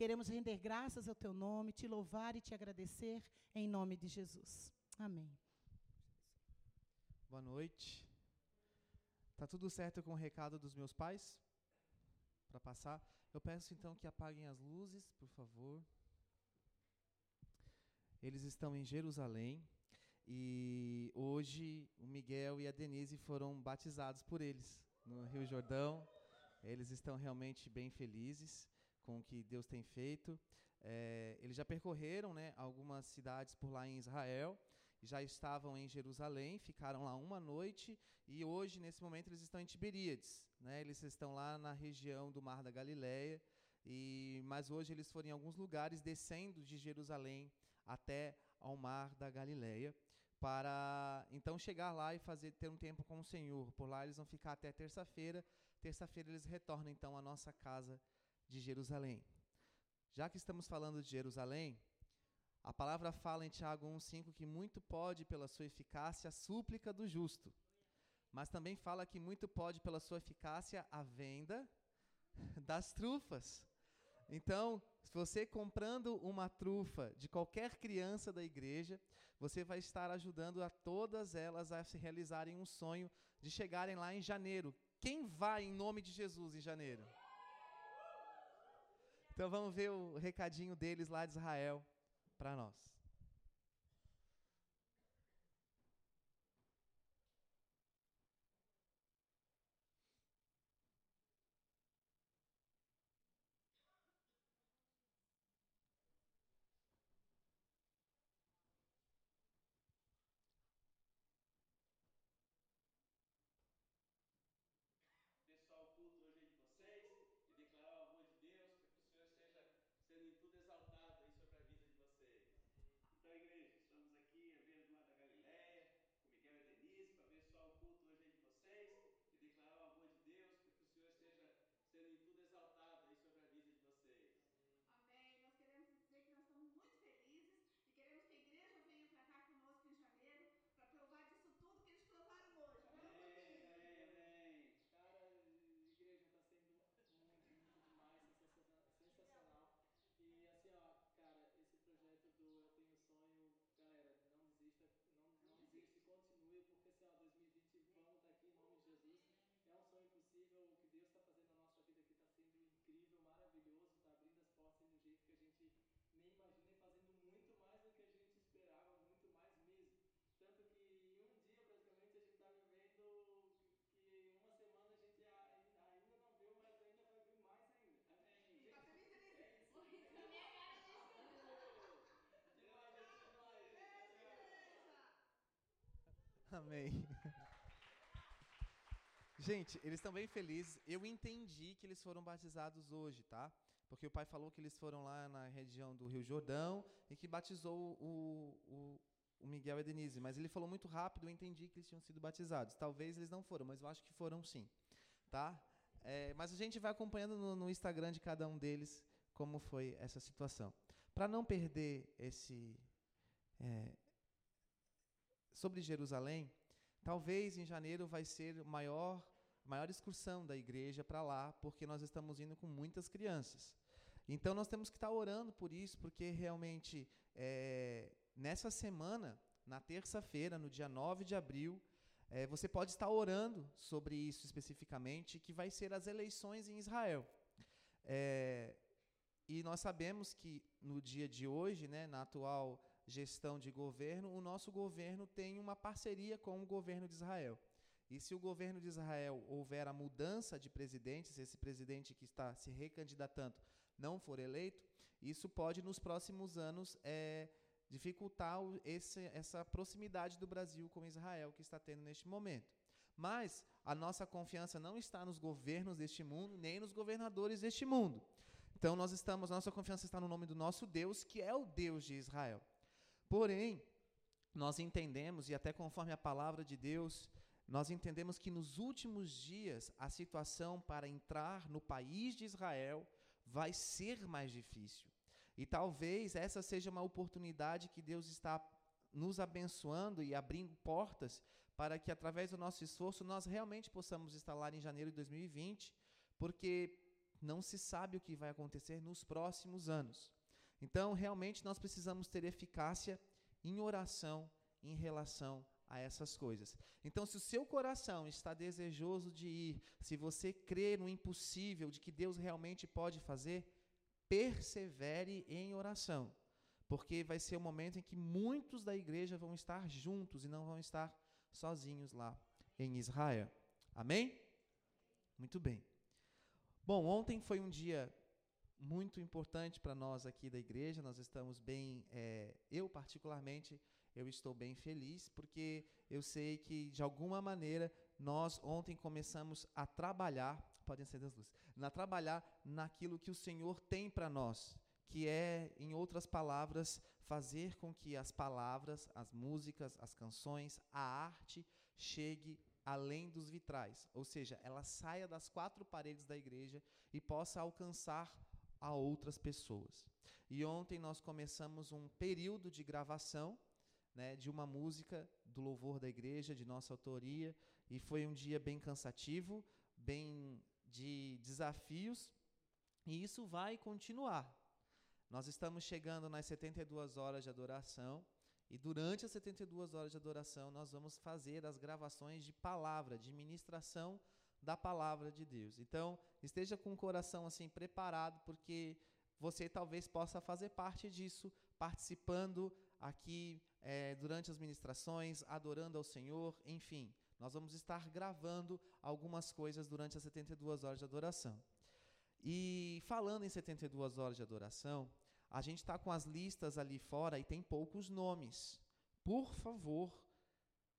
Queremos render graças ao teu nome, te louvar e te agradecer em nome de Jesus. Amém. Boa noite. Tá tudo certo com o recado dos meus pais? Para passar? Eu peço então que apaguem as luzes, por favor. Eles estão em Jerusalém e hoje o Miguel e a Denise foram batizados por eles no Rio Jordão. Eles estão realmente bem felizes com o que Deus tem feito. É, eles já percorreram né, algumas cidades por lá em Israel, já estavam em Jerusalém, ficaram lá uma noite e hoje, nesse momento, eles estão em Tiberíades. Né, eles estão lá na região do Mar da Galileia, e, mas hoje eles foram em alguns lugares descendo de Jerusalém até ao Mar da Galileia para então chegar lá e fazer ter um tempo com o Senhor. Por lá eles vão ficar até terça-feira. Terça-feira eles retornam então à nossa casa de Jerusalém. Já que estamos falando de Jerusalém, a palavra fala em Tiago 1:5 que muito pode pela sua eficácia a súplica do justo. Mas também fala que muito pode pela sua eficácia a venda das trufas. Então, se você comprando uma trufa de qualquer criança da igreja, você vai estar ajudando a todas elas a se realizarem um sonho de chegarem lá em janeiro. Quem vai em nome de Jesus em janeiro? Então vamos ver o recadinho deles lá de Israel para nós. Amém. Gente, eles estão bem felizes. Eu entendi que eles foram batizados hoje, tá? Porque o pai falou que eles foram lá na região do Rio Jordão e que batizou o, o, o Miguel e a Denise. Mas ele falou muito rápido, eu entendi que eles tinham sido batizados. Talvez eles não foram, mas eu acho que foram sim. Tá? É, mas a gente vai acompanhando no, no Instagram de cada um deles como foi essa situação. Para não perder esse, é, sobre Jerusalém, talvez em janeiro vai ser maior maior excursão da igreja para lá, porque nós estamos indo com muitas crianças. Então nós temos que estar orando por isso, porque realmente é, nessa semana, na terça-feira, no dia 9 de abril, é, você pode estar orando sobre isso especificamente, que vai ser as eleições em Israel. É, e nós sabemos que no dia de hoje, né, na atual gestão de governo, o nosso governo tem uma parceria com o governo de Israel. E se o governo de Israel houver a mudança de presidente, se esse presidente que está se recandidatando não for eleito, isso pode nos próximos anos é, dificultar esse, essa proximidade do Brasil com Israel que está tendo neste momento. Mas a nossa confiança não está nos governos deste mundo, nem nos governadores deste mundo. Então nós estamos, nossa confiança está no nome do nosso Deus, que é o Deus de Israel. Porém, nós entendemos, e até conforme a palavra de Deus, nós entendemos que nos últimos dias a situação para entrar no país de Israel vai ser mais difícil. E talvez essa seja uma oportunidade que Deus está nos abençoando e abrindo portas para que, através do nosso esforço, nós realmente possamos lá em janeiro de 2020, porque não se sabe o que vai acontecer nos próximos anos. Então, realmente, nós precisamos ter eficácia em oração em relação a essas coisas. Então, se o seu coração está desejoso de ir, se você crê no impossível, de que Deus realmente pode fazer, persevere em oração, porque vai ser o momento em que muitos da igreja vão estar juntos e não vão estar sozinhos lá em Israel. Amém? Muito bem. Bom, ontem foi um dia muito importante para nós aqui da igreja. Nós estamos bem, é, eu particularmente, eu estou bem feliz porque eu sei que de alguma maneira nós ontem começamos a trabalhar, podem ser das luzes, na trabalhar naquilo que o Senhor tem para nós, que é, em outras palavras, fazer com que as palavras, as músicas, as canções, a arte chegue além dos vitrais, ou seja, ela saia das quatro paredes da igreja e possa alcançar a outras pessoas. E ontem nós começamos um período de gravação né, de uma música do louvor da igreja, de nossa autoria, e foi um dia bem cansativo, bem de desafios, e isso vai continuar. Nós estamos chegando nas 72 horas de adoração, e durante as 72 horas de adoração, nós vamos fazer as gravações de palavra, de ministração da palavra de Deus. Então, esteja com o coração assim preparado, porque você talvez possa fazer parte disso, participando aqui é, durante as ministrações, adorando ao Senhor, enfim. Nós vamos estar gravando algumas coisas durante as 72 horas de adoração. E falando em 72 horas de adoração, a gente está com as listas ali fora e tem poucos nomes. Por favor,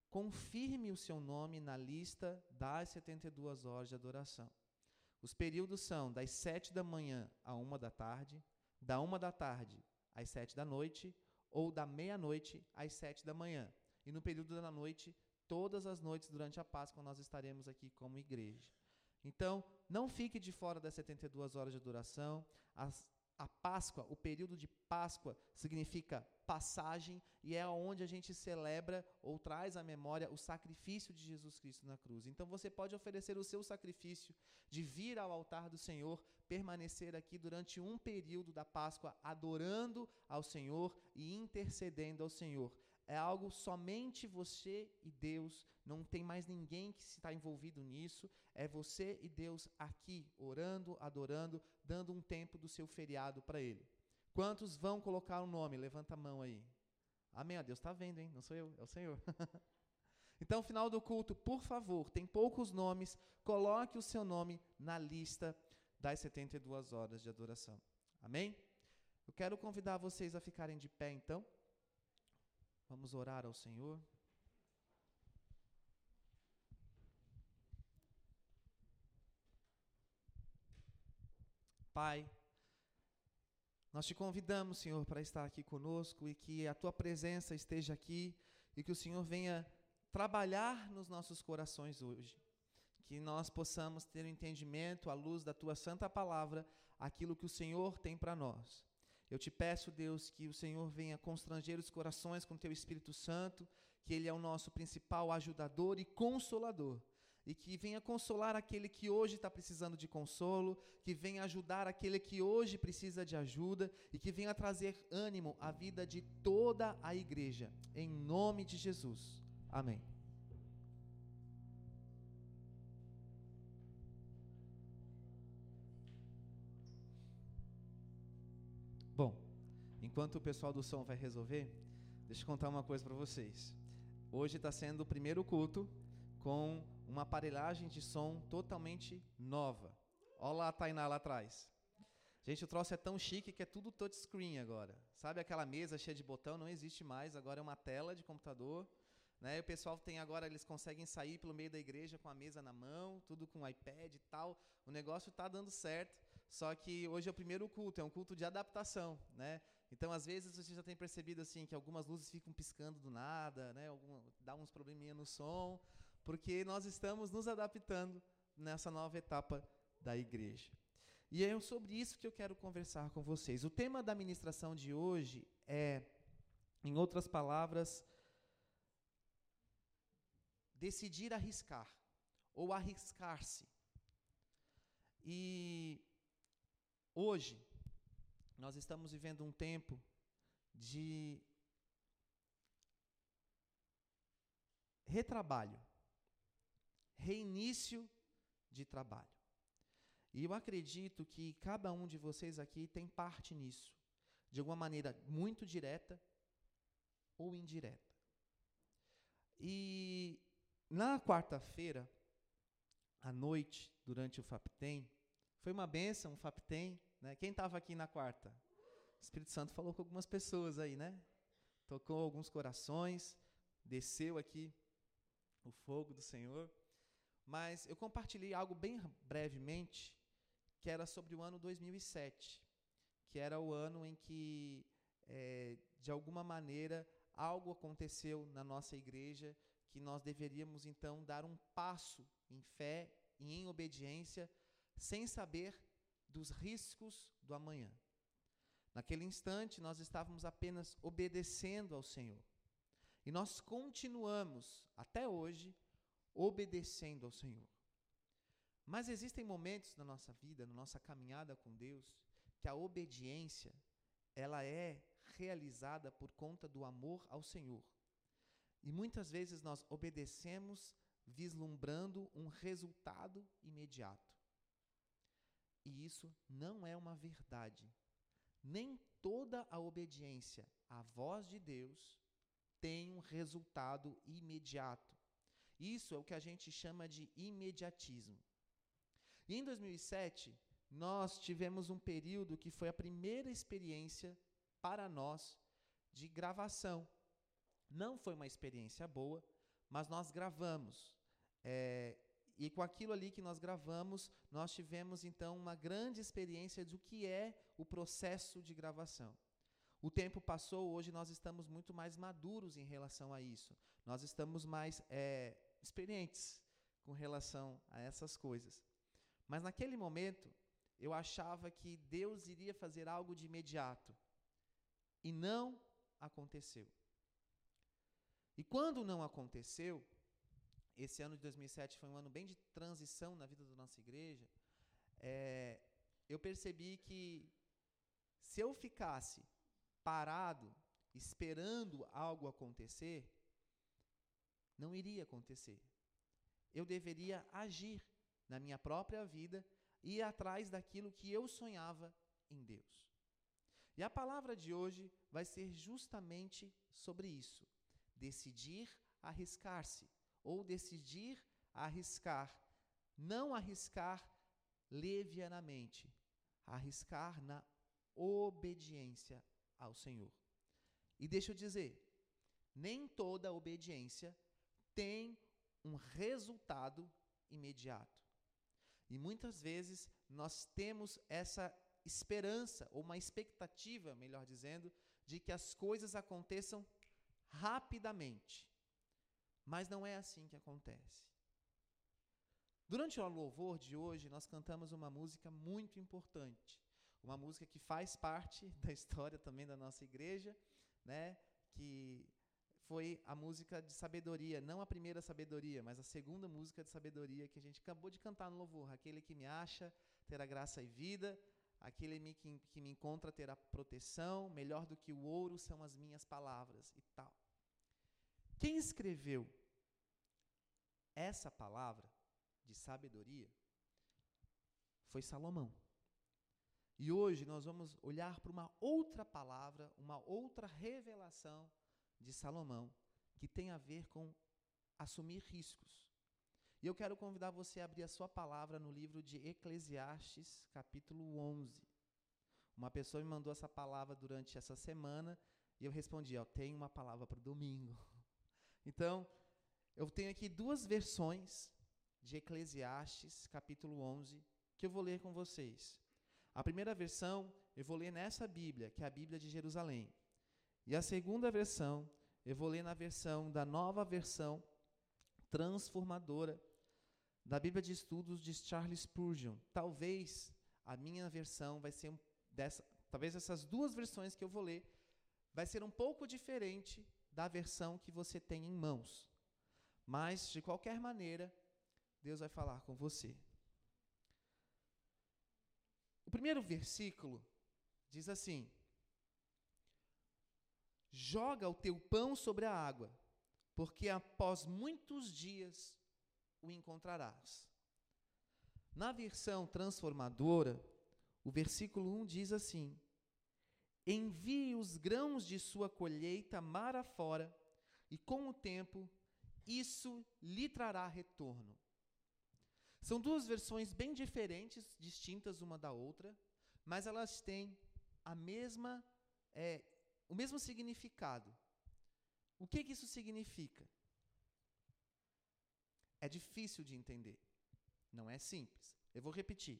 confirme o seu nome na lista das 72 horas de adoração. Os períodos são das 7 da manhã à 1 da tarde, da 1 da tarde às 7 da noite ou da meia-noite às 7 da manhã. E no período da noite, todas as noites durante a Páscoa, nós estaremos aqui como igreja. Então, não fique de fora das 72 horas de adoração. As, a Páscoa, o período de Páscoa, significa passagem e é onde a gente celebra ou traz à memória o sacrifício de Jesus Cristo na cruz. Então você pode oferecer o seu sacrifício de vir ao altar do Senhor, permanecer aqui durante um período da Páscoa adorando ao Senhor e intercedendo ao Senhor. É algo somente você e Deus, não tem mais ninguém que está envolvido nisso. É você e Deus aqui, orando, adorando, dando um tempo do seu feriado para Ele. Quantos vão colocar o um nome? Levanta a mão aí. Amém. Ah, Deus está vendo, hein? Não sou eu, é o Senhor. então, final do culto, por favor, tem poucos nomes, coloque o seu nome na lista das 72 horas de adoração. Amém? Eu quero convidar vocês a ficarem de pé, então. Vamos orar ao Senhor. Pai, nós te convidamos, Senhor, para estar aqui conosco e que a tua presença esteja aqui e que o Senhor venha trabalhar nos nossos corações hoje. Que nós possamos ter o um entendimento, à luz da tua santa palavra, aquilo que o Senhor tem para nós. Eu te peço, Deus, que o Senhor venha constranger os corações com teu Espírito Santo, que ele é o nosso principal ajudador e consolador. E que venha consolar aquele que hoje está precisando de consolo, que venha ajudar aquele que hoje precisa de ajuda e que venha trazer ânimo à vida de toda a igreja. Em nome de Jesus. Amém. Enquanto o pessoal do som vai resolver, deixa eu contar uma coisa para vocês. Hoje está sendo o primeiro culto com uma aparelhagem de som totalmente nova. Olha lá a Tainá lá atrás. Gente, o troço é tão chique que é tudo touchscreen agora. Sabe aquela mesa cheia de botão? Não existe mais, agora é uma tela de computador. Né? O pessoal tem agora, eles conseguem sair pelo meio da igreja com a mesa na mão, tudo com iPad e tal. O negócio está dando certo. Só que hoje é o primeiro culto, é um culto de adaptação, né? Então, às vezes, você já tem percebido assim que algumas luzes ficam piscando do nada, né? Algum, dá uns probleminha no som, porque nós estamos nos adaptando nessa nova etapa da igreja. E é sobre isso que eu quero conversar com vocês. O tema da ministração de hoje é, em outras palavras, decidir arriscar ou arriscar-se. E Hoje, nós estamos vivendo um tempo de retrabalho, reinício de trabalho. E eu acredito que cada um de vocês aqui tem parte nisso, de alguma maneira muito direta ou indireta. E na quarta-feira, à noite, durante o FAPTEM, foi uma benção, o FAPTEM. Né? Quem estava aqui na quarta? O Espírito Santo falou com algumas pessoas aí, né? Tocou alguns corações, desceu aqui o fogo do Senhor. Mas eu compartilhei algo bem brevemente, que era sobre o ano 2007, que era o ano em que, é, de alguma maneira, algo aconteceu na nossa igreja que nós deveríamos então dar um passo em fé e em obediência, sem saber dos riscos do amanhã. Naquele instante, nós estávamos apenas obedecendo ao Senhor. E nós continuamos, até hoje, obedecendo ao Senhor. Mas existem momentos na nossa vida, na nossa caminhada com Deus, que a obediência, ela é realizada por conta do amor ao Senhor. E muitas vezes nós obedecemos vislumbrando um resultado imediato. E isso não é uma verdade. Nem toda a obediência à voz de Deus tem um resultado imediato. Isso é o que a gente chama de imediatismo. E em 2007, nós tivemos um período que foi a primeira experiência para nós de gravação. Não foi uma experiência boa, mas nós gravamos. É, e com aquilo ali que nós gravamos, nós tivemos então uma grande experiência do que é o processo de gravação. O tempo passou, hoje nós estamos muito mais maduros em relação a isso. Nós estamos mais é, experientes com relação a essas coisas. Mas naquele momento, eu achava que Deus iria fazer algo de imediato. E não aconteceu. E quando não aconteceu, esse ano de 2007 foi um ano bem de transição na vida da nossa igreja, é, eu percebi que se eu ficasse parado, esperando algo acontecer, não iria acontecer. Eu deveria agir na minha própria vida e ir atrás daquilo que eu sonhava em Deus. E a palavra de hoje vai ser justamente sobre isso: decidir arriscar-se, ou decidir arriscar. Não arriscar levianamente, arriscar na obediência ao Senhor. E deixa eu dizer, nem toda obediência tem um resultado imediato. E muitas vezes nós temos essa esperança, ou uma expectativa, melhor dizendo, de que as coisas aconteçam rapidamente. Mas não é assim que acontece. Durante o louvor de hoje, nós cantamos uma música muito importante. Uma música que faz parte da história também da nossa igreja, né? que foi a música de sabedoria, não a primeira sabedoria, mas a segunda música de sabedoria que a gente acabou de cantar no louvor. Aquele que me acha terá graça e vida, aquele que, que me encontra terá proteção, melhor do que o ouro são as minhas palavras e tal. Quem escreveu essa palavra de sabedoria foi Salomão. E hoje nós vamos olhar para uma outra palavra, uma outra revelação de Salomão, que tem a ver com assumir riscos. E eu quero convidar você a abrir a sua palavra no livro de Eclesiastes, capítulo 11. Uma pessoa me mandou essa palavra durante essa semana e eu respondi: Eu tenho uma palavra para o domingo. Então, eu tenho aqui duas versões de Eclesiastes, capítulo 11, que eu vou ler com vocês. A primeira versão eu vou ler nessa Bíblia, que é a Bíblia de Jerusalém. E a segunda versão eu vou ler na versão da nova versão transformadora da Bíblia de Estudos de Charles Spurgeon. Talvez a minha versão vai ser dessa, talvez essas duas versões que eu vou ler vai ser um pouco diferente da versão que você tem em mãos. Mas de qualquer maneira, Deus vai falar com você. O primeiro versículo diz assim: Joga o teu pão sobre a água, porque após muitos dias o encontrarás. Na versão transformadora, o versículo 1 diz assim: Envie os grãos de sua colheita mar afora, e com o tempo isso lhe trará retorno. São duas versões bem diferentes, distintas uma da outra, mas elas têm a mesma, é, o mesmo significado. O que, que isso significa? É difícil de entender. Não é simples. Eu vou repetir.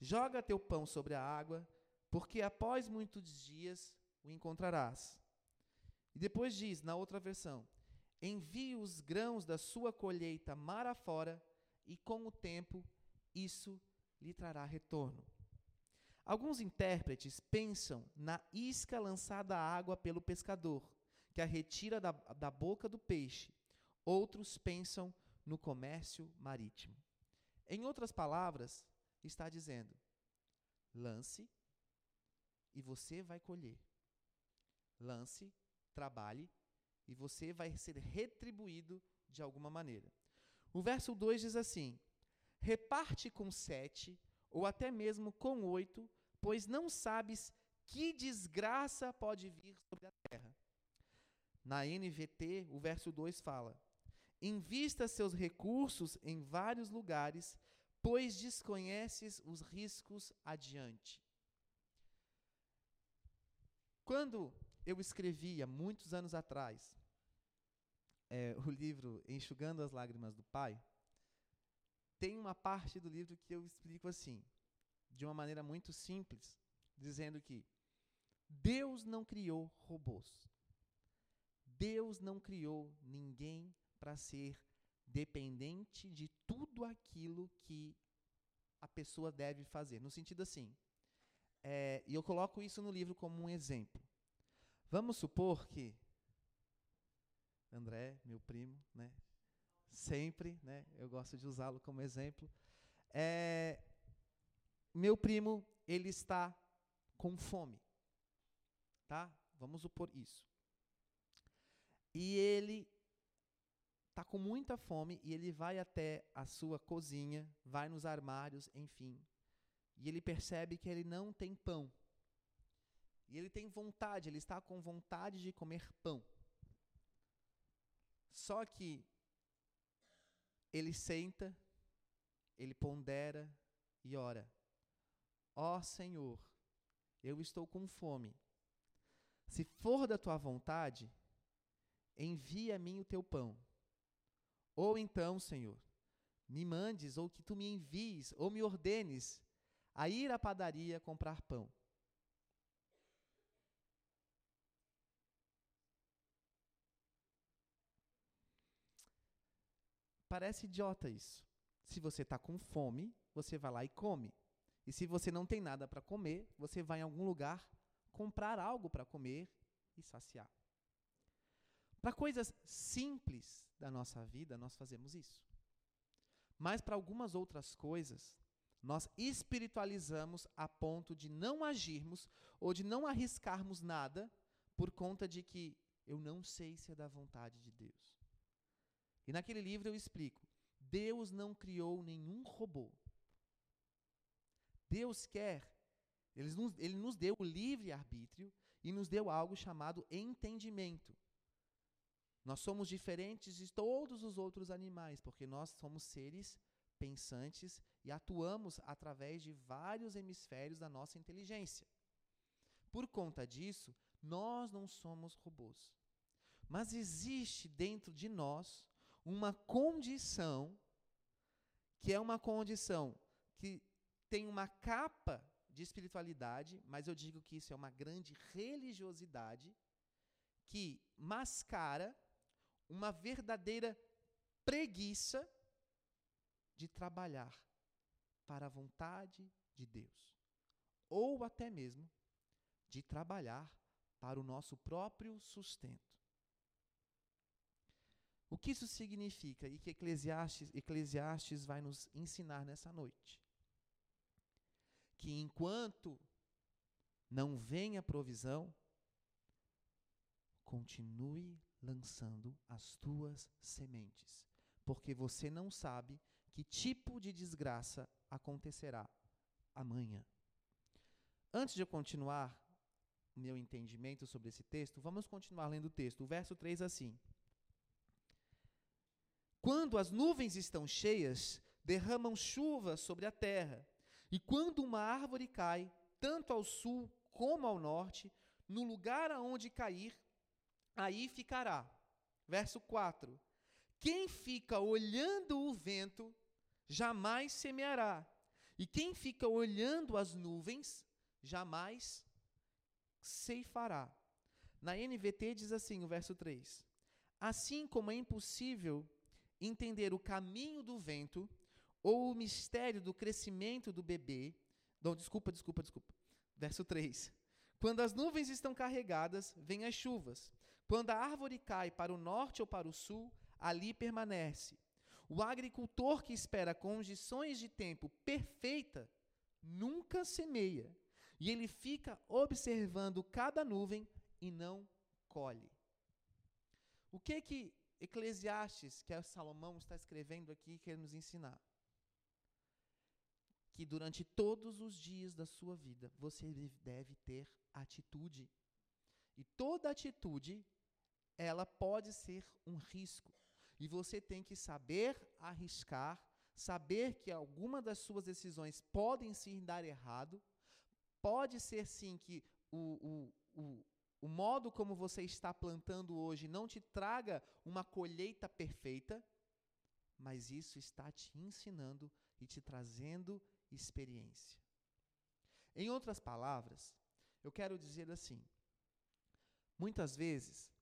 Joga teu pão sobre a água, porque após muitos dias o encontrarás. E depois diz, na outra versão: Envie os grãos da sua colheita mar afora, e com o tempo isso lhe trará retorno. Alguns intérpretes pensam na isca lançada à água pelo pescador, que a retira da, da boca do peixe. Outros pensam no comércio marítimo. Em outras palavras, está dizendo: lance e você vai colher. Lance, trabalhe e você vai ser retribuído de alguma maneira. O verso 2 diz assim: reparte com sete, ou até mesmo com oito, pois não sabes que desgraça pode vir sobre a terra. Na NVT, o verso 2 fala: Invista seus recursos em vários lugares, pois desconheces os riscos adiante. Quando eu escrevia, muitos anos atrás, é, o livro Enxugando as Lágrimas do Pai, tem uma parte do livro que eu explico assim, de uma maneira muito simples, dizendo que Deus não criou robôs. Deus não criou ninguém para ser dependente de tudo aquilo que a pessoa deve fazer. No sentido assim, é, e eu coloco isso no livro como um exemplo. Vamos supor que André, meu primo, né, sempre, né, eu gosto de usá-lo como exemplo. É, meu primo, ele está com fome, tá? Vamos supor isso. E ele está com muita fome e ele vai até a sua cozinha, vai nos armários, enfim. E ele percebe que ele não tem pão. E ele tem vontade, ele está com vontade de comer pão. Só que ele senta, ele pondera e ora: Ó oh, Senhor, eu estou com fome. Se for da tua vontade, envia a mim o teu pão. Ou então, Senhor, me mandes, ou que tu me envies, ou me ordenes a ir à padaria comprar pão. Parece idiota isso. Se você está com fome, você vai lá e come. E se você não tem nada para comer, você vai em algum lugar comprar algo para comer e saciar. Para coisas simples da nossa vida, nós fazemos isso. Mas para algumas outras coisas, nós espiritualizamos a ponto de não agirmos ou de não arriscarmos nada por conta de que eu não sei se é da vontade de Deus. E naquele livro eu explico: Deus não criou nenhum robô. Deus quer, ele nos, ele nos deu o livre-arbítrio e nos deu algo chamado entendimento. Nós somos diferentes de todos os outros animais, porque nós somos seres pensantes e atuamos através de vários hemisférios da nossa inteligência. Por conta disso, nós não somos robôs. Mas existe dentro de nós uma condição que é uma condição que tem uma capa de espiritualidade, mas eu digo que isso é uma grande religiosidade que mascara uma verdadeira preguiça de trabalhar para a vontade de Deus, ou até mesmo de trabalhar para o nosso próprio sustento. O que isso significa e que Eclesiastes, Eclesiastes vai nos ensinar nessa noite? que enquanto não vem a provisão, continue lançando as tuas sementes, porque você não sabe que tipo de desgraça acontecerá amanhã. Antes de eu continuar meu entendimento sobre esse texto, vamos continuar lendo o texto. O verso 3 assim: Quando as nuvens estão cheias, derramam chuva sobre a terra, e quando uma árvore cai, tanto ao sul como ao norte, no lugar aonde cair, aí ficará. Verso 4: Quem fica olhando o vento, jamais semeará, e quem fica olhando as nuvens, jamais ceifará. Na NVT diz assim, o verso 3: Assim como é impossível entender o caminho do vento ou o mistério do crescimento do bebê. Não, desculpa, desculpa, desculpa. Verso 3. Quando as nuvens estão carregadas, vêm as chuvas. Quando a árvore cai para o norte ou para o sul, ali permanece. O agricultor que espera condições de tempo perfeita nunca semeia, e ele fica observando cada nuvem e não colhe. O que que Eclesiastes, que é Salomão está escrevendo aqui, quer nos ensinar? Que durante todos os dias da sua vida você deve ter atitude. E toda atitude, ela pode ser um risco. E você tem que saber arriscar, saber que alguma das suas decisões podem sim dar errado, Pode ser sim que o, o, o, o modo como você está plantando hoje não te traga uma colheita perfeita, mas isso está te ensinando e te trazendo experiência. Em outras palavras, eu quero dizer assim: muitas vezes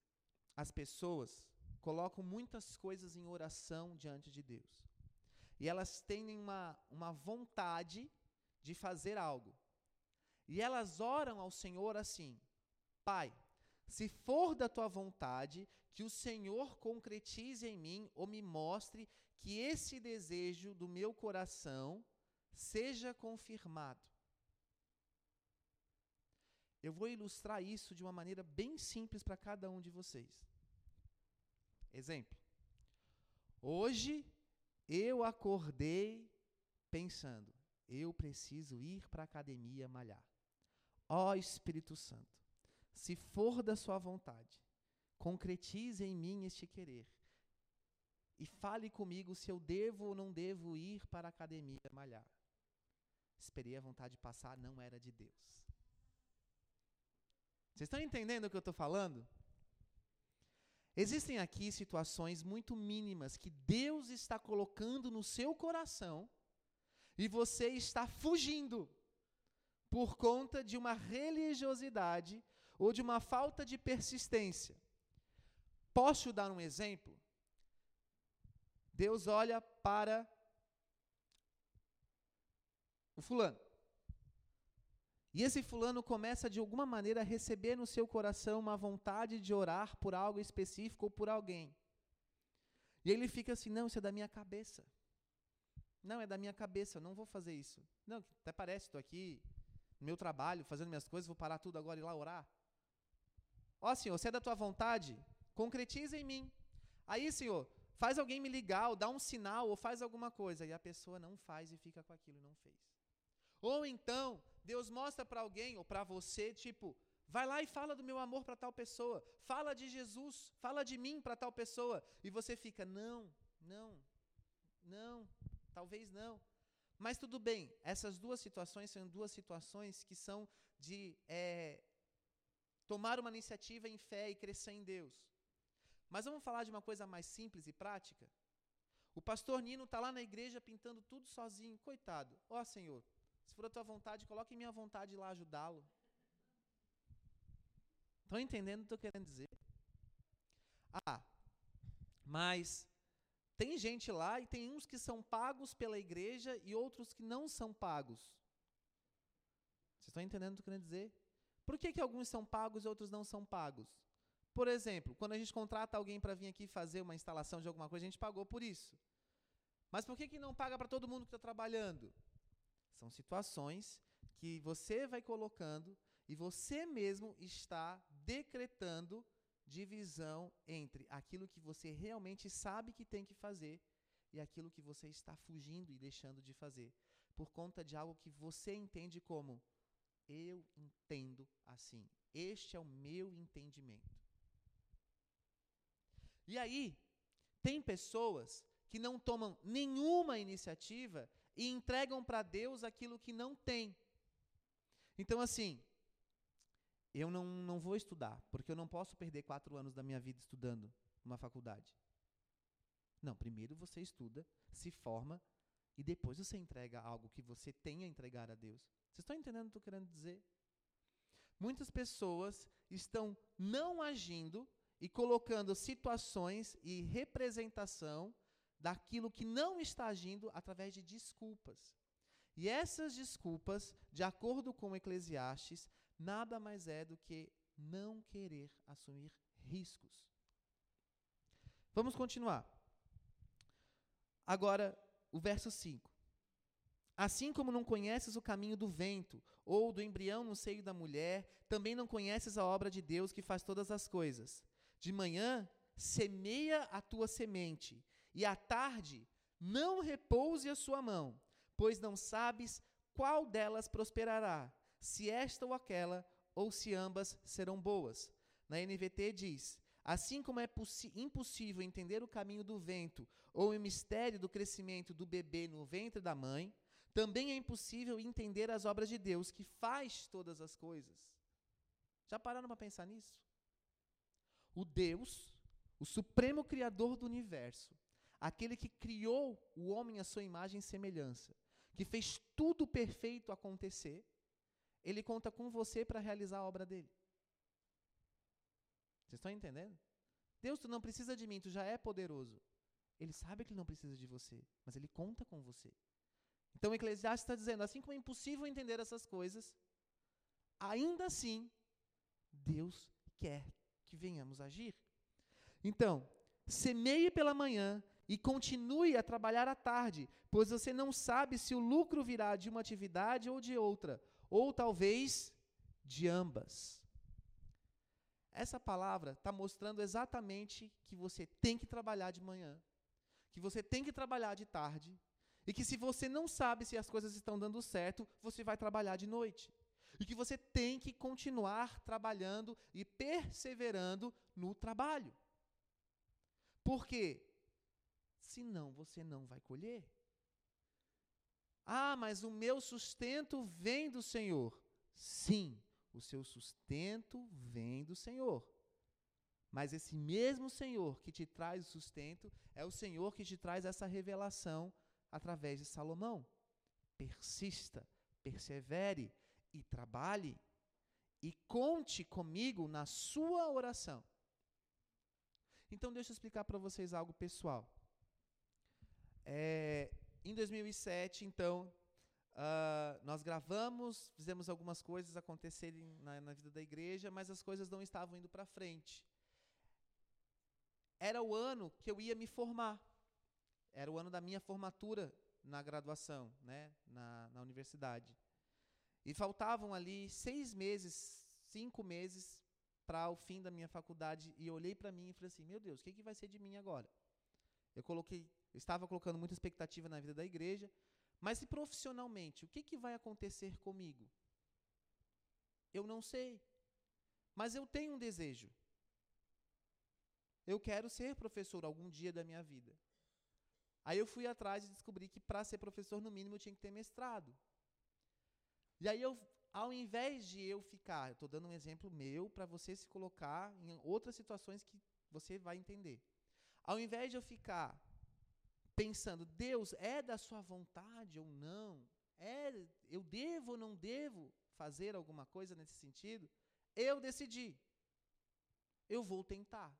as pessoas colocam muitas coisas em oração diante de Deus. E elas têm uma, uma vontade de fazer algo. E elas oram ao Senhor assim: Pai, se for da tua vontade, que o Senhor concretize em mim ou me mostre que esse desejo do meu coração seja confirmado. Eu vou ilustrar isso de uma maneira bem simples para cada um de vocês. Exemplo. Hoje eu acordei pensando, eu preciso ir para a academia malhar. Ó Espírito Santo, se for da Sua vontade, concretize em mim este querer e fale comigo se eu devo ou não devo ir para a academia malhar. Esperei a vontade passar, não era de Deus. Vocês estão entendendo o que eu estou falando? Existem aqui situações muito mínimas que Deus está colocando no seu coração e você está fugindo por conta de uma religiosidade ou de uma falta de persistência. Posso dar um exemplo? Deus olha para o fulano. E esse fulano começa de alguma maneira a receber no seu coração uma vontade de orar por algo específico ou por alguém. E ele fica assim: não, isso é da minha cabeça. Não, é da minha cabeça, eu não vou fazer isso. Não, até parece, estou aqui no meu trabalho, fazendo minhas coisas, vou parar tudo agora e ir lá orar? Ó, Senhor, se é da tua vontade, concretiza em mim. Aí, Senhor, faz alguém me ligar, ou dá um sinal, ou faz alguma coisa. E a pessoa não faz e fica com aquilo, não fez. Ou então, Deus mostra para alguém, ou para você, tipo, vai lá e fala do meu amor para tal pessoa. Fala de Jesus, fala de mim para tal pessoa. E você fica, não, não, não, talvez não. Mas tudo bem, essas duas situações são duas situações que são de é, tomar uma iniciativa em fé e crescer em Deus. Mas vamos falar de uma coisa mais simples e prática? O pastor Nino está lá na igreja pintando tudo sozinho, coitado. Ó oh, Senhor, se for a tua vontade, coloque minha vontade lá ajudá-lo. Estão entendendo o que eu estou querendo dizer? Ah, mas tem gente lá e tem uns que são pagos pela igreja e outros que não são pagos. Vocês estão entendendo o que eu quero dizer? Por que, que alguns são pagos e outros não são pagos? Por exemplo, quando a gente contrata alguém para vir aqui fazer uma instalação de alguma coisa, a gente pagou por isso. Mas por que, que não paga para todo mundo que está trabalhando? São situações que você vai colocando e você mesmo está decretando divisão entre aquilo que você realmente sabe que tem que fazer e aquilo que você está fugindo e deixando de fazer, por conta de algo que você entende como eu entendo assim. Este é o meu entendimento. E aí, tem pessoas que não tomam nenhuma iniciativa e entregam para Deus aquilo que não tem. Então, assim, eu não, não vou estudar, porque eu não posso perder quatro anos da minha vida estudando numa faculdade. Não, primeiro você estuda, se forma e depois você entrega algo que você tem a entregar a Deus. Vocês estão entendendo o que eu estou querendo dizer? Muitas pessoas estão não agindo e colocando situações e representação daquilo que não está agindo através de desculpas. E essas desculpas, de acordo com Eclesiastes, nada mais é do que não querer assumir riscos. Vamos continuar. Agora, o verso 5. Assim como não conheces o caminho do vento, ou do embrião no seio da mulher, também não conheces a obra de Deus que faz todas as coisas. De manhã, semeia a tua semente, e à tarde, não repouse a sua mão, pois não sabes qual delas prosperará, se esta ou aquela, ou se ambas serão boas. Na NVT diz: Assim como é impossível entender o caminho do vento ou o mistério do crescimento do bebê no ventre da mãe, também é impossível entender as obras de Deus, que faz todas as coisas. Já pararam para pensar nisso? O Deus, o supremo criador do universo, aquele que criou o homem à sua imagem e semelhança, que fez tudo perfeito acontecer, ele conta com você para realizar a obra dele. Vocês estão entendendo? Deus, tu não precisa de mim, tu já é poderoso. Ele sabe que ele não precisa de você, mas ele conta com você. Então o Eclesiastes está dizendo: assim como é impossível entender essas coisas, ainda assim, Deus quer que venhamos agir. Então, semeie pela manhã e continue a trabalhar à tarde, pois você não sabe se o lucro virá de uma atividade ou de outra, ou talvez de ambas. Essa palavra está mostrando exatamente que você tem que trabalhar de manhã, que você tem que trabalhar de tarde, e que se você não sabe se as coisas estão dando certo, você vai trabalhar de noite. E que você tem que continuar trabalhando e perseverando no trabalho. Porque senão você não vai colher. Ah, mas o meu sustento vem do Senhor. Sim, o seu sustento vem do Senhor. Mas esse mesmo Senhor que te traz o sustento é o Senhor que te traz essa revelação através de Salomão. Persista, persevere e trabalhe e conte comigo na sua oração. Então, deixa eu explicar para vocês algo pessoal. É, em 2007, então, uh, nós gravamos, fizemos algumas coisas acontecerem na, na vida da igreja, mas as coisas não estavam indo para frente. Era o ano que eu ia me formar. Era o ano da minha formatura na graduação, né, na, na universidade. E faltavam ali seis meses, cinco meses para o fim da minha faculdade. E eu olhei para mim e falei assim: Meu Deus, o que, que vai ser de mim agora? Eu coloquei, eu estava colocando muita expectativa na vida da igreja, mas e profissionalmente, o que, que vai acontecer comigo? Eu não sei. Mas eu tenho um desejo. Eu quero ser professor algum dia da minha vida. Aí eu fui atrás e descobri que para ser professor, no mínimo, eu tinha que ter mestrado. E aí eu, ao invés de eu ficar, estou dando um exemplo meu para você se colocar em outras situações que você vai entender. Ao invés de eu ficar pensando, Deus, é da sua vontade ou não? É, eu devo ou não devo fazer alguma coisa nesse sentido? Eu decidi. Eu vou tentar.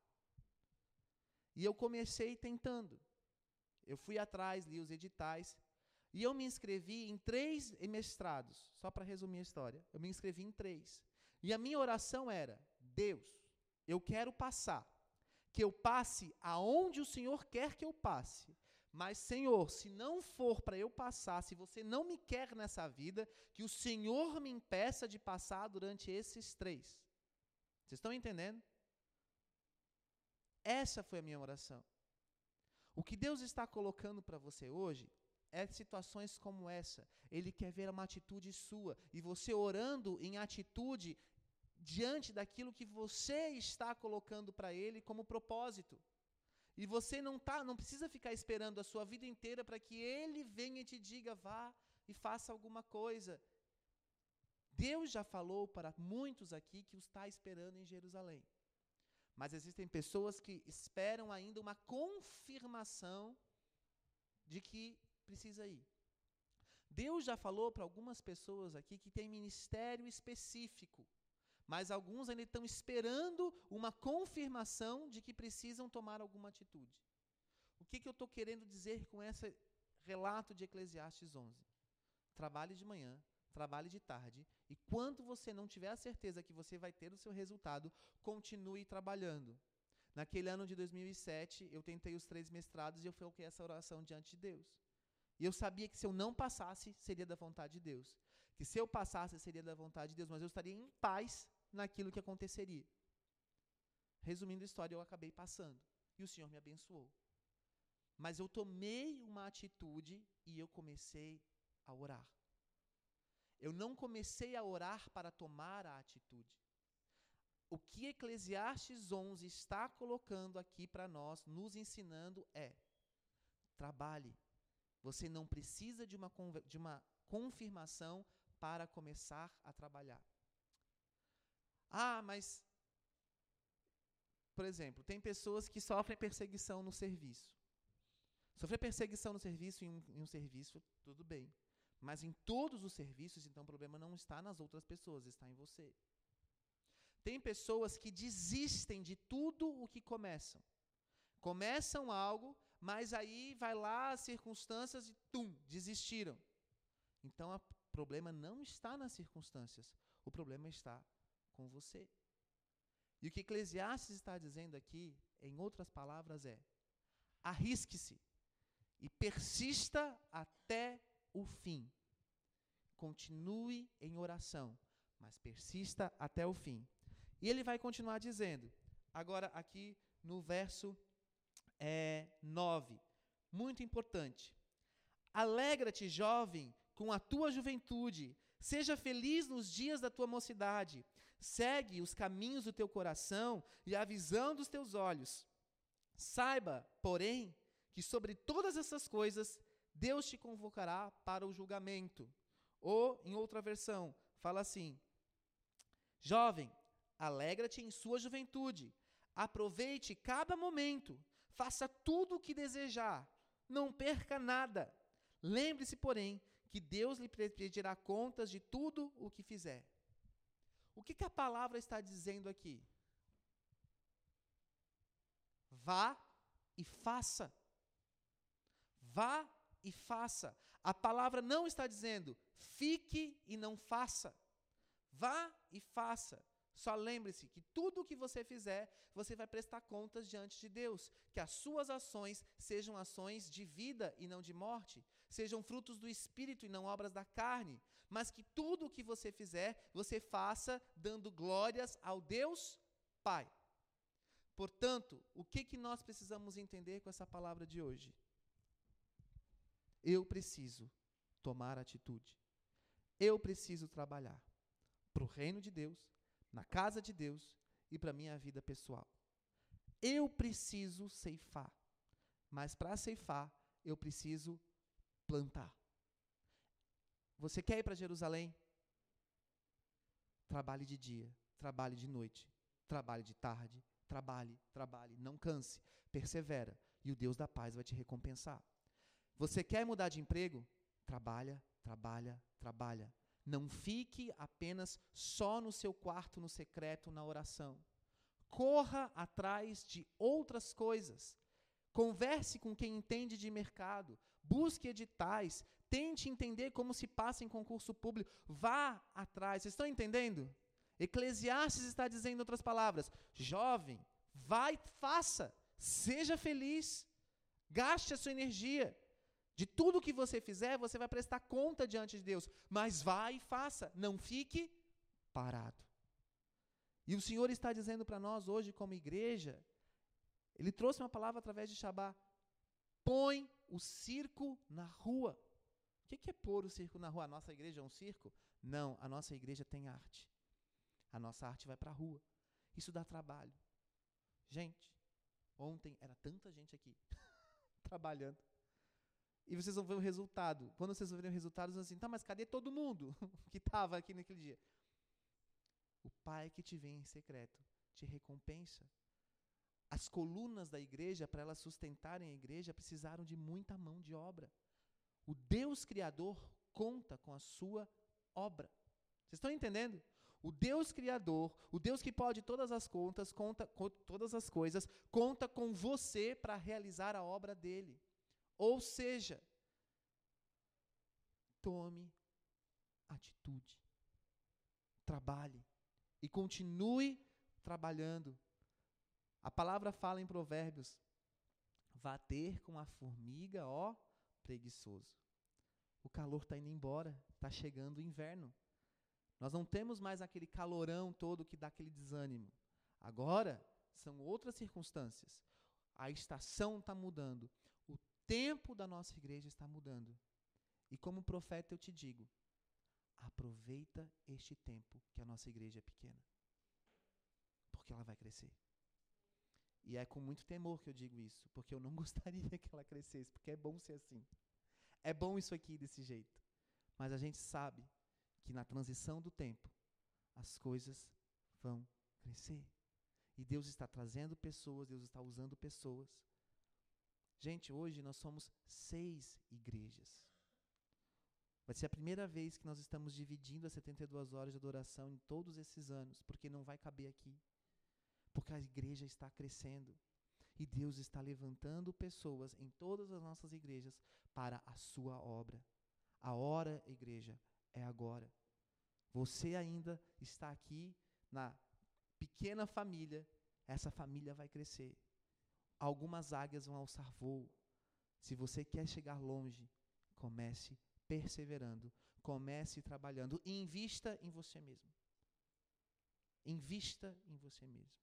E eu comecei tentando. Eu fui atrás, li os editais, e eu me inscrevi em três mestrados, só para resumir a história. Eu me inscrevi em três. E a minha oração era: Deus, eu quero passar. Que eu passe aonde o Senhor quer que eu passe. Mas, Senhor, se não for para eu passar, se você não me quer nessa vida, que o Senhor me impeça de passar durante esses três. Vocês estão entendendo? Essa foi a minha oração. O que Deus está colocando para você hoje é situações como essa. Ele quer ver uma atitude sua e você orando em atitude diante daquilo que você está colocando para ele como propósito. E você não tá, não precisa ficar esperando a sua vida inteira para que ele venha e te diga vá e faça alguma coisa. Deus já falou para muitos aqui que o está esperando em Jerusalém. Mas existem pessoas que esperam ainda uma confirmação de que precisa ir. Deus já falou para algumas pessoas aqui que tem ministério específico, mas alguns ainda estão esperando uma confirmação de que precisam tomar alguma atitude. O que, que eu estou querendo dizer com esse relato de Eclesiastes 11? Trabalhe de manhã, trabalhe de tarde, e quando você não tiver a certeza que você vai ter o seu resultado, continue trabalhando. Naquele ano de 2007, eu tentei os três mestrados e eu coloquei essa oração diante de Deus. E eu sabia que se eu não passasse, seria da vontade de Deus. Que se eu passasse, seria da vontade de Deus, mas eu estaria em paz naquilo que aconteceria. Resumindo a história, eu acabei passando. E o Senhor me abençoou. Mas eu tomei uma atitude e eu comecei a orar. Eu não comecei a orar para tomar a atitude. O que Eclesiastes 11 está colocando aqui para nós, nos ensinando, é: trabalhe, você não precisa de uma, de uma confirmação para começar a trabalhar. Ah, mas. Por exemplo, tem pessoas que sofrem perseguição no serviço. Sofrer perseguição no serviço, em um, em um serviço, tudo bem. Mas em todos os serviços, então o problema não está nas outras pessoas, está em você. Tem pessoas que desistem de tudo o que começam. Começam algo, mas aí vai lá as circunstâncias e tum, desistiram. Então o problema não está nas circunstâncias, o problema está com você. E o que Eclesiastes está dizendo aqui, em outras palavras, é: arrisque-se e persista até o fim. Continue em oração, mas persista até o fim. E ele vai continuar dizendo, agora aqui no verso é, 9. Muito importante. Alegra-te, jovem, com a tua juventude. Seja feliz nos dias da tua mocidade. Segue os caminhos do teu coração e a visão dos teus olhos. Saiba, porém, que sobre todas essas coisas Deus te convocará para o julgamento. Ou, em outra versão, fala assim: Jovem, alegra-te em sua juventude. Aproveite cada momento Faça tudo o que desejar, não perca nada. Lembre-se, porém, que Deus lhe pedirá contas de tudo o que fizer. O que, que a palavra está dizendo aqui? Vá e faça. Vá e faça. A palavra não está dizendo fique e não faça. Vá e faça. Só lembre-se que tudo o que você fizer, você vai prestar contas diante de Deus. Que as suas ações sejam ações de vida e não de morte, sejam frutos do Espírito e não obras da carne. Mas que tudo o que você fizer, você faça dando glórias ao Deus Pai. Portanto, o que, que nós precisamos entender com essa palavra de hoje? Eu preciso tomar atitude. Eu preciso trabalhar para o reino de Deus na casa de Deus e para minha vida pessoal. Eu preciso ceifar, mas para ceifar eu preciso plantar. Você quer ir para Jerusalém? Trabalhe de dia, trabalhe de noite, trabalhe de tarde, trabalhe, trabalhe, não canse, persevera e o Deus da paz vai te recompensar. Você quer mudar de emprego? Trabalha, trabalha, trabalha. Não fique apenas só no seu quarto, no secreto, na oração. Corra atrás de outras coisas. Converse com quem entende de mercado. Busque editais. Tente entender como se passa em concurso público. Vá atrás. Vocês estão entendendo? Eclesiastes está dizendo outras palavras: jovem, vai, faça, seja feliz. Gaste a sua energia. De tudo que você fizer, você vai prestar conta diante de Deus. Mas vá e faça. Não fique parado. E o Senhor está dizendo para nós hoje, como igreja, Ele trouxe uma palavra através de Shabá. Põe o circo na rua. O que é pôr o circo na rua? A nossa igreja é um circo? Não, a nossa igreja tem arte. A nossa arte vai para a rua. Isso dá trabalho. Gente, ontem era tanta gente aqui trabalhando. E vocês vão ver o resultado. Quando vocês verem o resultado, vocês vão assim, tá, mas cadê todo mundo que estava aqui naquele dia? O Pai que te vê em secreto te recompensa. As colunas da igreja, para elas sustentarem a igreja, precisaram de muita mão de obra. O Deus Criador conta com a sua obra. Vocês estão entendendo? O Deus Criador, o Deus que pode todas as contas, conta com todas as coisas, conta com você para realizar a obra dele. Ou seja, tome atitude, trabalhe e continue trabalhando. A palavra fala em Provérbios: vá ter com a formiga, ó, preguiçoso. O calor está indo embora, está chegando o inverno. Nós não temos mais aquele calorão todo que dá aquele desânimo. Agora são outras circunstâncias. A estação está mudando. O tempo da nossa igreja está mudando. E como profeta eu te digo: aproveita este tempo que a nossa igreja é pequena. Porque ela vai crescer. E é com muito temor que eu digo isso, porque eu não gostaria que ela crescesse, porque é bom ser assim. É bom isso aqui desse jeito. Mas a gente sabe que na transição do tempo as coisas vão crescer. E Deus está trazendo pessoas, Deus está usando pessoas. Gente, hoje nós somos seis igrejas. Vai ser a primeira vez que nós estamos dividindo as 72 horas de adoração em todos esses anos, porque não vai caber aqui. Porque a igreja está crescendo. E Deus está levantando pessoas em todas as nossas igrejas para a sua obra. A hora, igreja, é agora. Você ainda está aqui na pequena família, essa família vai crescer. Algumas águias vão alçar voo. Se você quer chegar longe, comece perseverando, comece trabalhando e invista em você mesmo. Invista em você mesmo.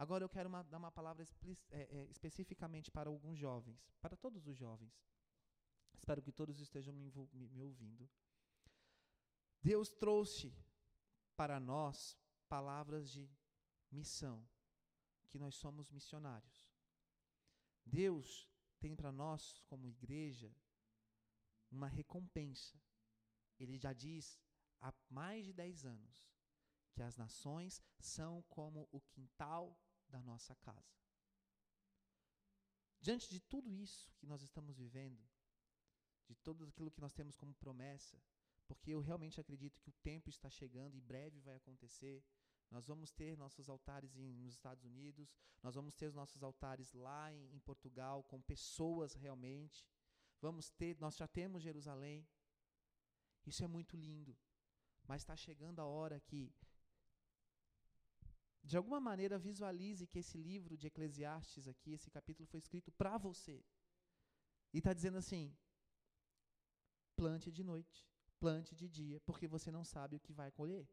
Agora eu quero uma, dar uma palavra é, é, especificamente para alguns jovens, para todos os jovens. Espero que todos estejam me, me, me ouvindo. Deus trouxe para nós palavras de missão, que nós somos missionários. Deus tem para nós, como igreja, uma recompensa. Ele já diz há mais de dez anos que as nações são como o quintal da nossa casa. Diante de tudo isso que nós estamos vivendo, de tudo aquilo que nós temos como promessa, porque eu realmente acredito que o tempo está chegando e breve vai acontecer. Nós vamos ter nossos altares em, nos Estados Unidos, nós vamos ter os nossos altares lá em, em Portugal, com pessoas realmente. Vamos ter, nós já temos Jerusalém. Isso é muito lindo. Mas está chegando a hora que, de alguma maneira, visualize que esse livro de Eclesiastes aqui, esse capítulo foi escrito para você. E está dizendo assim: plante de noite plante de dia, porque você não sabe o que vai colher.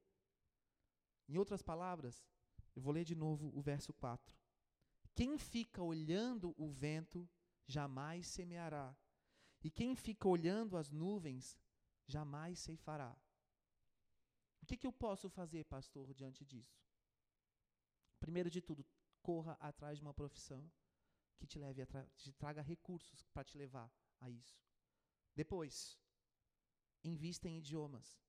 Em outras palavras, eu vou ler de novo o verso 4. Quem fica olhando o vento jamais semeará, e quem fica olhando as nuvens jamais ceifará. O que, que eu posso fazer, pastor, diante disso? Primeiro de tudo, corra atrás de uma profissão que te leve te traga recursos para te levar a isso. Depois, Invista em idiomas.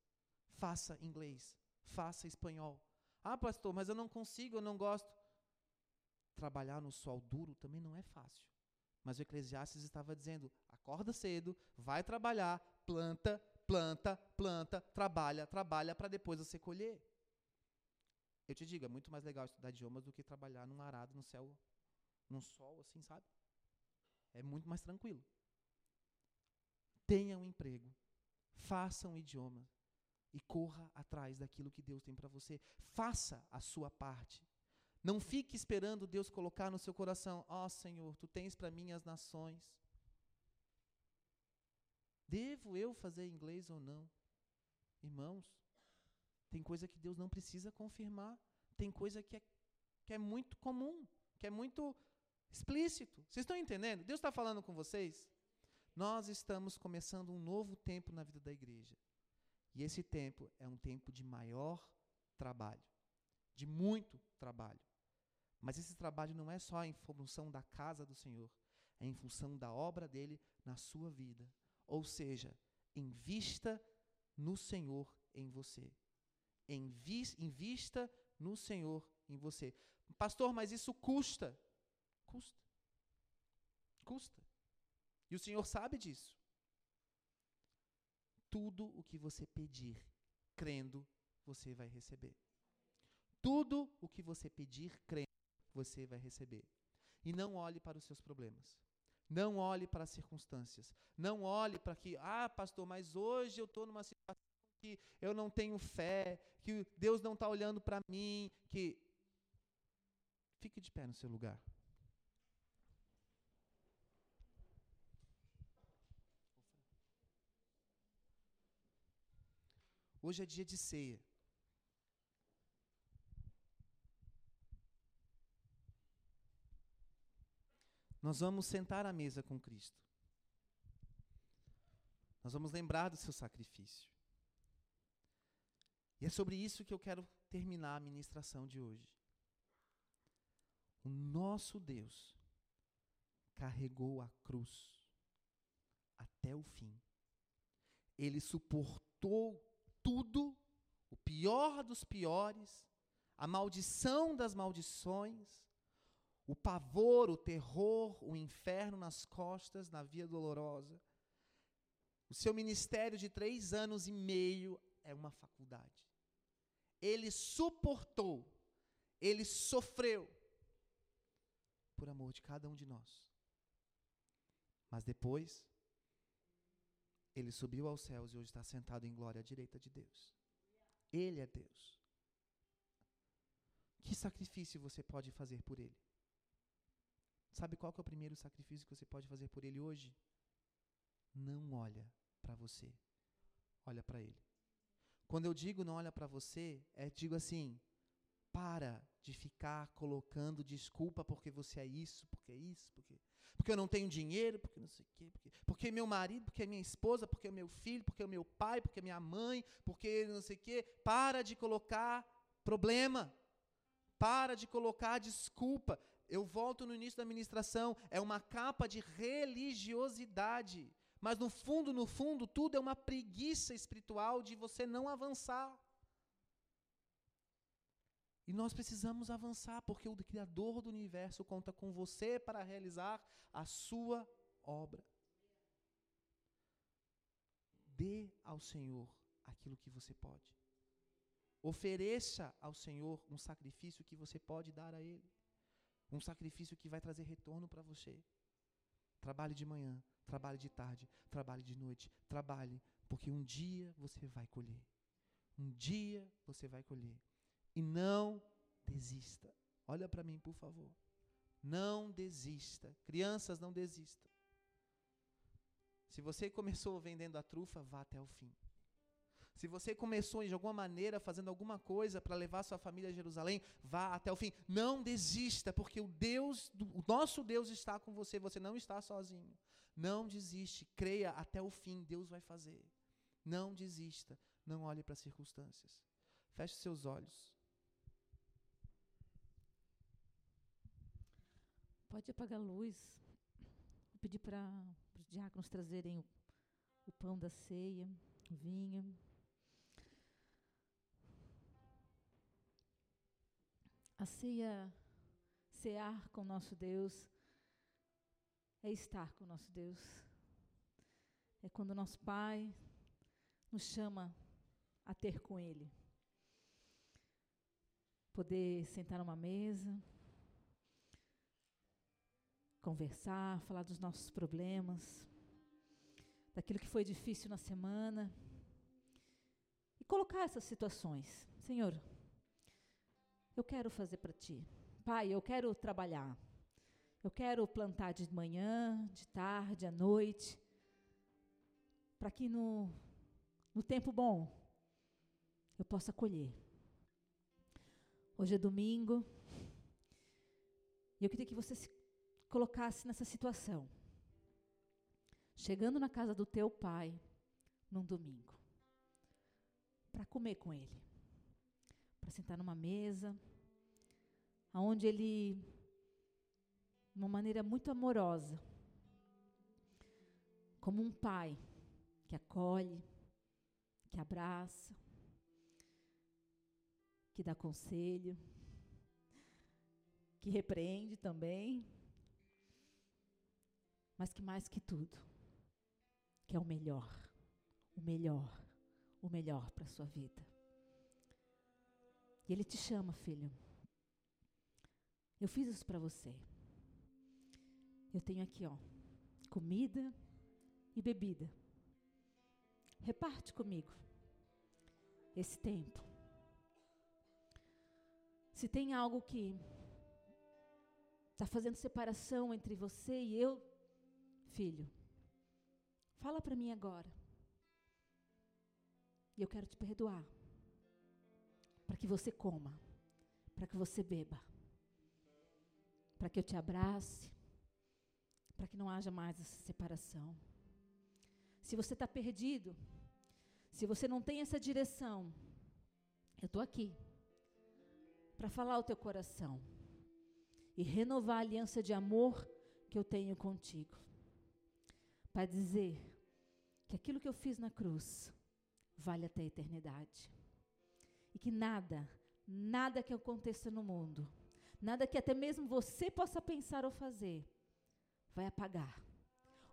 Faça inglês. Faça espanhol. Ah, pastor, mas eu não consigo, eu não gosto. Trabalhar no sol duro também não é fácil. Mas o Eclesiastes estava dizendo: acorda cedo, vai trabalhar, planta, planta, planta, trabalha, trabalha para depois você colher. Eu te digo, é muito mais legal estudar idiomas do que trabalhar num arado no céu, num sol assim, sabe? É muito mais tranquilo. Tenha um emprego, Faça um idioma e corra atrás daquilo que Deus tem para você. Faça a sua parte. Não fique esperando Deus colocar no seu coração: Ó oh, Senhor, tu tens para mim as nações. Devo eu fazer inglês ou não? Irmãos, tem coisa que Deus não precisa confirmar. Tem coisa que é, que é muito comum, que é muito explícito. Vocês estão entendendo? Deus está falando com vocês? Nós estamos começando um novo tempo na vida da igreja. E esse tempo é um tempo de maior trabalho, de muito trabalho. Mas esse trabalho não é só em função da casa do Senhor, é em função da obra dele na sua vida. Ou seja, invista no Senhor em você. Invista no Senhor em você. Pastor, mas isso custa. Custa. Custa. E o Senhor sabe disso. Tudo o que você pedir, crendo, você vai receber. Tudo o que você pedir, crendo, você vai receber. E não olhe para os seus problemas. Não olhe para as circunstâncias. Não olhe para que, ah, pastor, mas hoje eu estou numa situação que eu não tenho fé, que Deus não está olhando para mim, que. Fique de pé no seu lugar. Hoje é dia de ceia. Nós vamos sentar à mesa com Cristo. Nós vamos lembrar do seu sacrifício. E é sobre isso que eu quero terminar a ministração de hoje. O nosso Deus carregou a cruz até o fim. Ele suportou tudo, o pior dos piores, a maldição das maldições, o pavor, o terror, o inferno nas costas, na via dolorosa. O seu ministério de três anos e meio é uma faculdade. Ele suportou, ele sofreu por amor de cada um de nós. Mas depois, ele subiu aos céus e hoje está sentado em glória à direita de Deus. Ele é Deus. Que sacrifício você pode fazer por Ele? Sabe qual é o primeiro sacrifício que você pode fazer por Ele hoje? Não olha para você, olha para Ele. Quando eu digo não olha para você, é digo assim: para de ficar colocando desculpa porque você é isso, porque é isso, porque, porque eu não tenho dinheiro, porque não sei o quê, porque, porque meu marido, porque minha esposa, porque meu filho, porque meu pai, porque minha mãe, porque não sei o quê. Para de colocar problema. Para de colocar desculpa. Eu volto no início da ministração, é uma capa de religiosidade. Mas no fundo, no fundo, tudo é uma preguiça espiritual de você não avançar. E nós precisamos avançar, porque o Criador do universo conta com você para realizar a sua obra. Dê ao Senhor aquilo que você pode. Ofereça ao Senhor um sacrifício que você pode dar a Ele. Um sacrifício que vai trazer retorno para você. Trabalhe de manhã, Trabalhe de tarde, trabalhe de noite, trabalhe, porque um dia você vai colher. Um dia você vai colher. E não desista. Olha para mim, por favor. Não desista. Crianças, não desistam. Se você começou vendendo a trufa, vá até o fim. Se você começou de alguma maneira fazendo alguma coisa para levar sua família a Jerusalém, vá até o fim. Não desista, porque o Deus, o nosso Deus está com você, você não está sozinho. Não desiste, creia até o fim, Deus vai fazer. Não desista, não olhe para as circunstâncias. Feche seus olhos. Pode apagar a luz. Vou pedir para os diáconos trazerem o, o pão da ceia, o vinho. A ceia, cear com nosso Deus, é estar com o nosso Deus. É quando o nosso Pai nos chama a ter com Ele. Poder sentar numa mesa, conversar, falar dos nossos problemas, daquilo que foi difícil na semana. E colocar essas situações. Senhor, eu quero fazer para Ti, pai, eu quero trabalhar. Eu quero plantar de manhã, de tarde, à noite, para que no, no tempo bom eu possa colher. Hoje é domingo, e eu queria que você se colocasse nessa situação. Chegando na casa do teu pai num domingo, para comer com ele, para sentar numa mesa, aonde ele, de uma maneira muito amorosa, como um pai que acolhe, que abraça, que dá conselho, que repreende também, mas que mais que tudo, que é o melhor, o melhor, o melhor para a sua vida. E Ele te chama, filho. Eu fiz isso para você. Eu tenho aqui, ó, comida e bebida. Reparte comigo esse tempo. Se tem algo que está fazendo separação entre você e eu, filho, fala para mim agora. E eu quero te perdoar. Para que você coma, para que você beba, para que eu te abrace, para que não haja mais essa separação. Se você está perdido, se você não tem essa direção, eu estou aqui para falar ao teu coração e renovar a aliança de amor que eu tenho contigo. Para dizer que aquilo que eu fiz na cruz vale até a eternidade. E que nada, nada que aconteça no mundo, nada que até mesmo você possa pensar ou fazer, vai apagar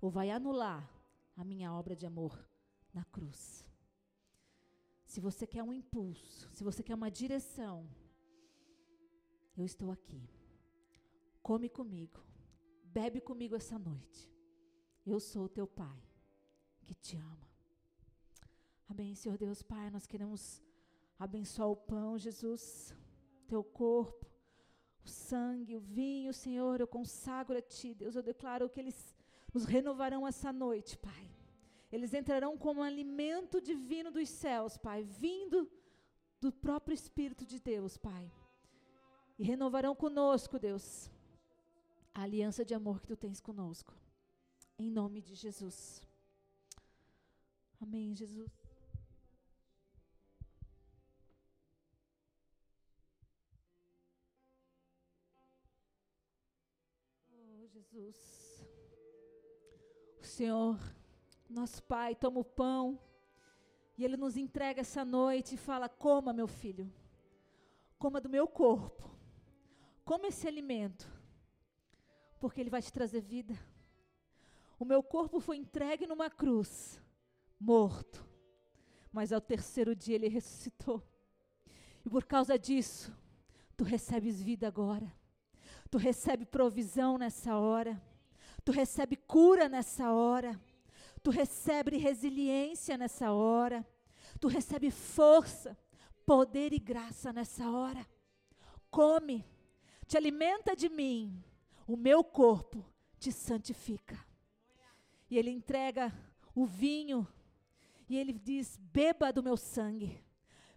ou vai anular a minha obra de amor na cruz. Se você quer um impulso, se você quer uma direção, eu estou aqui. Come comigo, bebe comigo essa noite. Eu sou o teu Pai que te ama. Amém, Senhor Deus, Pai, nós queremos abençoar o pão, Jesus, teu corpo, o sangue, o vinho, Senhor, eu consagro a Ti, Deus, eu declaro que eles nos renovarão essa noite, Pai. Eles entrarão como um alimento divino dos céus, Pai, vindo do próprio Espírito de Deus, Pai. E renovarão conosco, Deus, a aliança de amor que Tu tens conosco. Em nome de Jesus. Amém, Jesus. Jesus. O Senhor, nosso Pai, toma o pão e Ele nos entrega essa noite e fala: Coma, meu filho, coma do meu corpo, coma esse alimento, porque Ele vai te trazer vida. O meu corpo foi entregue numa cruz, morto, mas ao terceiro dia Ele ressuscitou. E por causa disso, tu recebes vida agora. Tu recebe provisão nessa hora. Tu recebe cura nessa hora. Tu recebe resiliência nessa hora. Tu recebe força, poder e graça nessa hora. Come, te alimenta de mim. O meu corpo te santifica. E ele entrega o vinho e ele diz: Beba do meu sangue.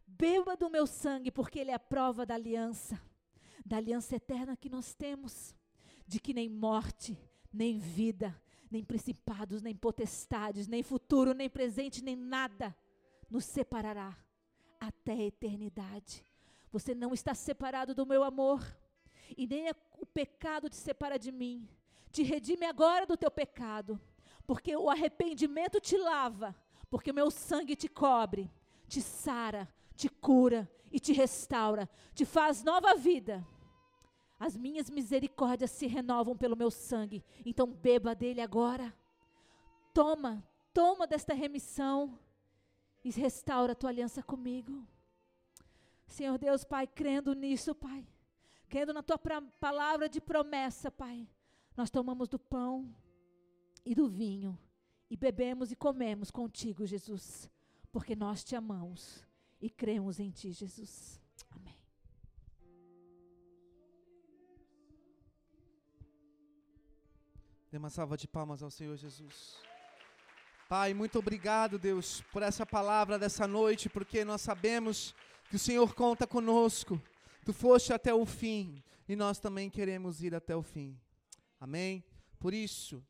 Beba do meu sangue, porque ele é a prova da aliança, da aliança eterna que nós temos, de que nem morte, nem vida, nem principados, nem potestades, nem futuro, nem presente, nem nada nos separará até a eternidade. Você não está separado do meu amor, e nem o pecado te separa de mim. Te redime agora do teu pecado, porque o arrependimento te lava, porque o meu sangue te cobre, te sara, te cura e te restaura, te faz nova vida. As minhas misericórdias se renovam pelo meu sangue, então beba dele agora. Toma, toma desta remissão e restaura a tua aliança comigo. Senhor Deus, Pai, crendo nisso, Pai, crendo na tua palavra de promessa, Pai, nós tomamos do pão e do vinho e bebemos e comemos contigo, Jesus, porque nós te amamos e cremos em Ti, Jesus. Amém. Dê uma salva de palmas ao Senhor Jesus. Pai, muito obrigado, Deus, por essa palavra dessa noite, porque nós sabemos que o Senhor conta conosco. Tu foste até o fim e nós também queremos ir até o fim. Amém? Por isso,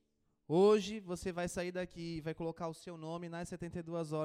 hoje você vai sair daqui e vai colocar o seu nome nas 72 horas.